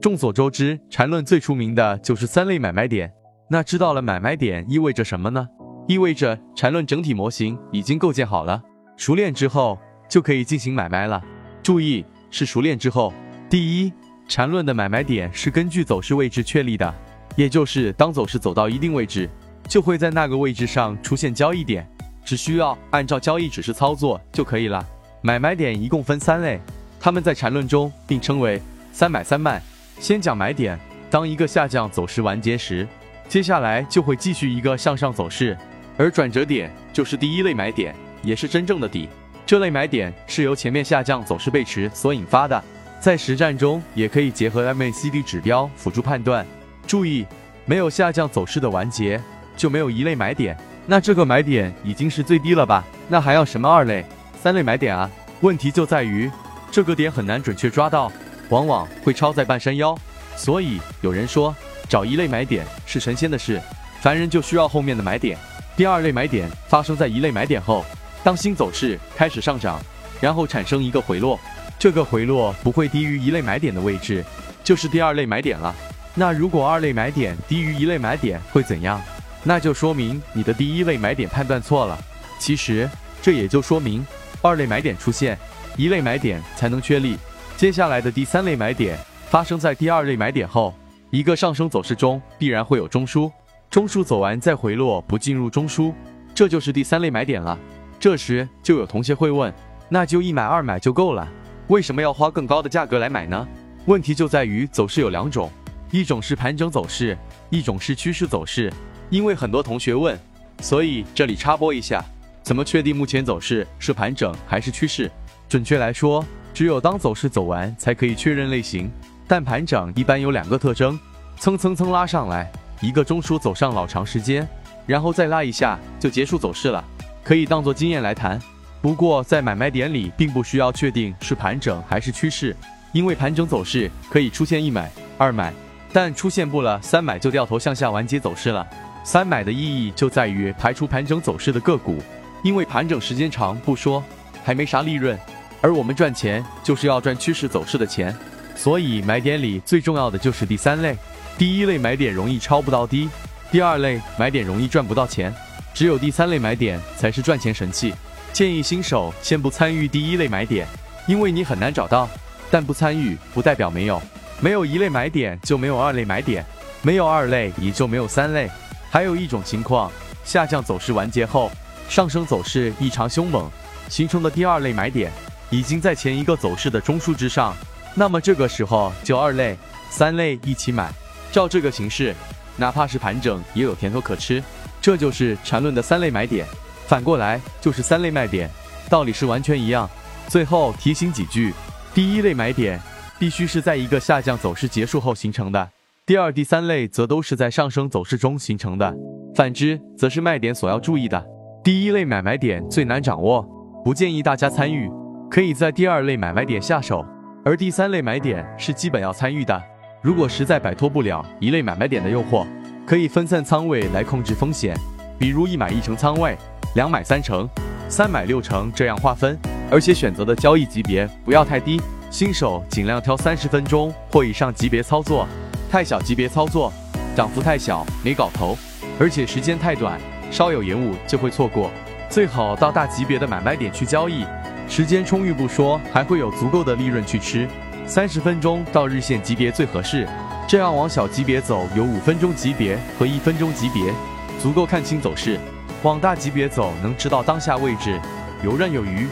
众所周知，缠论最出名的就是三类买卖点。那知道了买卖点意味着什么呢？意味着缠论整体模型已经构建好了，熟练之后就可以进行买卖了。注意，是熟练之后。第一，缠论的买卖点是根据走势位置确立的，也就是当走势走到一定位置，就会在那个位置上出现交易点，只需要按照交易指示操作就可以了。买卖点一共分三类，它们在缠论中并称为三买三卖。先讲买点，当一个下降走势完结时，接下来就会继续一个向上走势，而转折点就是第一类买点，也是真正的底。这类买点是由前面下降走势背驰所引发的，在实战中也可以结合 MACD 指标辅助判断。注意，没有下降走势的完结，就没有一类买点，那这个买点已经是最低了吧？那还要什么二类、三类买点啊？问题就在于这个点很难准确抓到。往往会超在半山腰，所以有人说找一类买点是神仙的事，凡人就需要后面的买点。第二类买点发生在一类买点后，当新走势开始上涨，然后产生一个回落，这个回落不会低于一类买点的位置，就是第二类买点了。那如果二类买点低于一类买点会怎样？那就说明你的第一类买点判断错了。其实这也就说明二类买点出现，一类买点才能确立。接下来的第三类买点发生在第二类买点后，一个上升走势中必然会有中枢，中枢走完再回落，不进入中枢，这就是第三类买点了。这时就有同学会问，那就一买二买就够了，为什么要花更高的价格来买呢？问题就在于走势有两种，一种是盘整走势，一种是趋势走势。因为很多同学问，所以这里插播一下，怎么确定目前走势是盘整还是趋势？准确来说。只有当走势走完，才可以确认类型。但盘整一般有两个特征：蹭蹭蹭拉上来，一个中枢走上老长时间，然后再拉一下就结束走势了，可以当做经验来谈。不过在买卖点里，并不需要确定是盘整还是趋势，因为盘整走势可以出现一买、二买，但出现不了三买就掉头向下完结走势了。三买的意义就在于排除盘整走势的个股，因为盘整时间长不说，还没啥利润。而我们赚钱就是要赚趋势走势的钱，所以买点里最重要的就是第三类。第一类买点容易抄不到低，第二类买点容易赚不到钱，只有第三类买点才是赚钱神器。建议新手先不参与第一类买点，因为你很难找到。但不参与不代表没有，没有一类买点就没有二类买点，没有二类也就没有三类。还有一种情况，下降走势完结后，上升走势异常凶猛，形成的第二类买点。已经在前一个走势的中枢之上，那么这个时候就二类、三类一起买。照这个形式，哪怕是盘整也有甜头可吃。这就是缠论的三类买点，反过来就是三类卖点，道理是完全一样。最后提醒几句：第一类买点必须是在一个下降走势结束后形成的；第二、第三类则都是在上升走势中形成的。反之，则是卖点所要注意的。第一类买卖点最难掌握，不建议大家参与。可以在第二类买卖点下手，而第三类买点是基本要参与的。如果实在摆脱不了一类买卖点的诱惑，可以分散仓位来控制风险，比如一买一成仓位，两买三成，三买六成这样划分。而且选择的交易级别不要太低，新手尽量挑三十分钟或以上级别操作，太小级别操作，涨幅太小没搞头，而且时间太短，稍有延误就会错过。最好到大级别的买卖点去交易。时间充裕不说，还会有足够的利润去吃。三十分钟到日线级别最合适，这样往小级别走有五分钟级别和一分钟级别，足够看清走势；往大级别走能知道当下位置，游刃有余。